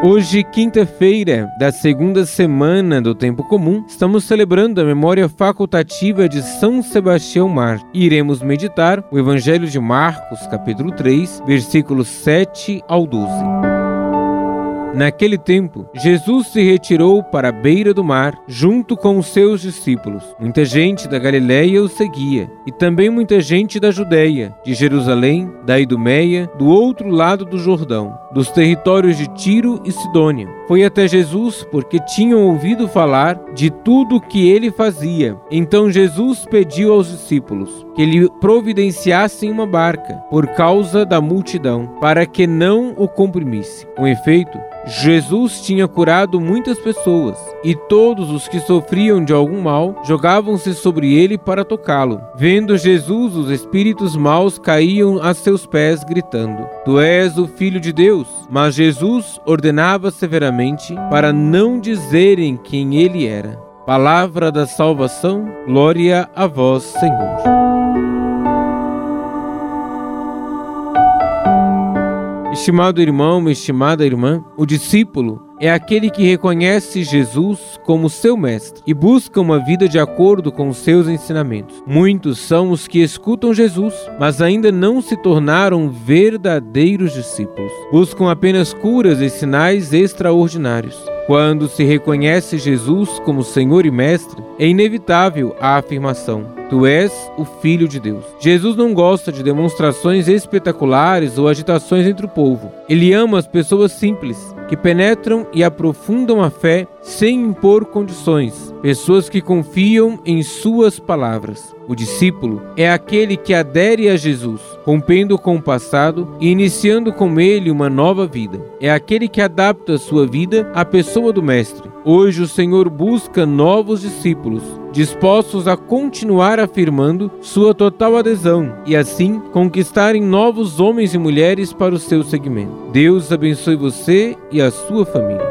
Hoje, quinta-feira da segunda semana do Tempo Comum, estamos celebrando a memória facultativa de São Sebastião Mar. Iremos meditar o Evangelho de Marcos, capítulo 3, versículos 7 ao 12. Naquele tempo, Jesus se retirou para a beira do mar, junto com os seus discípulos. Muita gente da Galiléia o seguia, e também muita gente da Judéia, de Jerusalém, da Idumeia, do outro lado do Jordão, dos territórios de Tiro e Sidônia. Foi até Jesus porque tinham ouvido falar de tudo o que ele fazia. Então Jesus pediu aos discípulos que lhe providenciassem uma barca, por causa da multidão, para que não o comprimisse. Com efeito, Jesus tinha curado muitas pessoas, e todos os que sofriam de algum mal jogavam-se sobre ele para tocá-lo. Vendo Jesus, os espíritos maus caíam a seus pés, gritando: Tu és o Filho de Deus. Mas Jesus ordenava severamente para não dizerem quem ele era. Palavra da salvação, glória a vós, Senhor. Estimado irmão, estimada irmã, o discípulo é aquele que reconhece Jesus como seu mestre e busca uma vida de acordo com os seus ensinamentos. Muitos são os que escutam Jesus, mas ainda não se tornaram verdadeiros discípulos. Buscam apenas curas e sinais extraordinários. Quando se reconhece Jesus como Senhor e Mestre, é inevitável a afirmação: Tu és o Filho de Deus. Jesus não gosta de demonstrações espetaculares ou agitações entre o povo. Ele ama as pessoas simples, que penetram e aprofundam a fé sem impor condições, pessoas que confiam em Suas palavras. O discípulo é aquele que adere a Jesus, rompendo com o passado e iniciando com ele uma nova vida. É aquele que adapta sua vida à pessoa do Mestre. Hoje o Senhor busca novos discípulos, dispostos a continuar afirmando sua total adesão e assim conquistarem novos homens e mulheres para o seu segmento. Deus abençoe você e a sua família.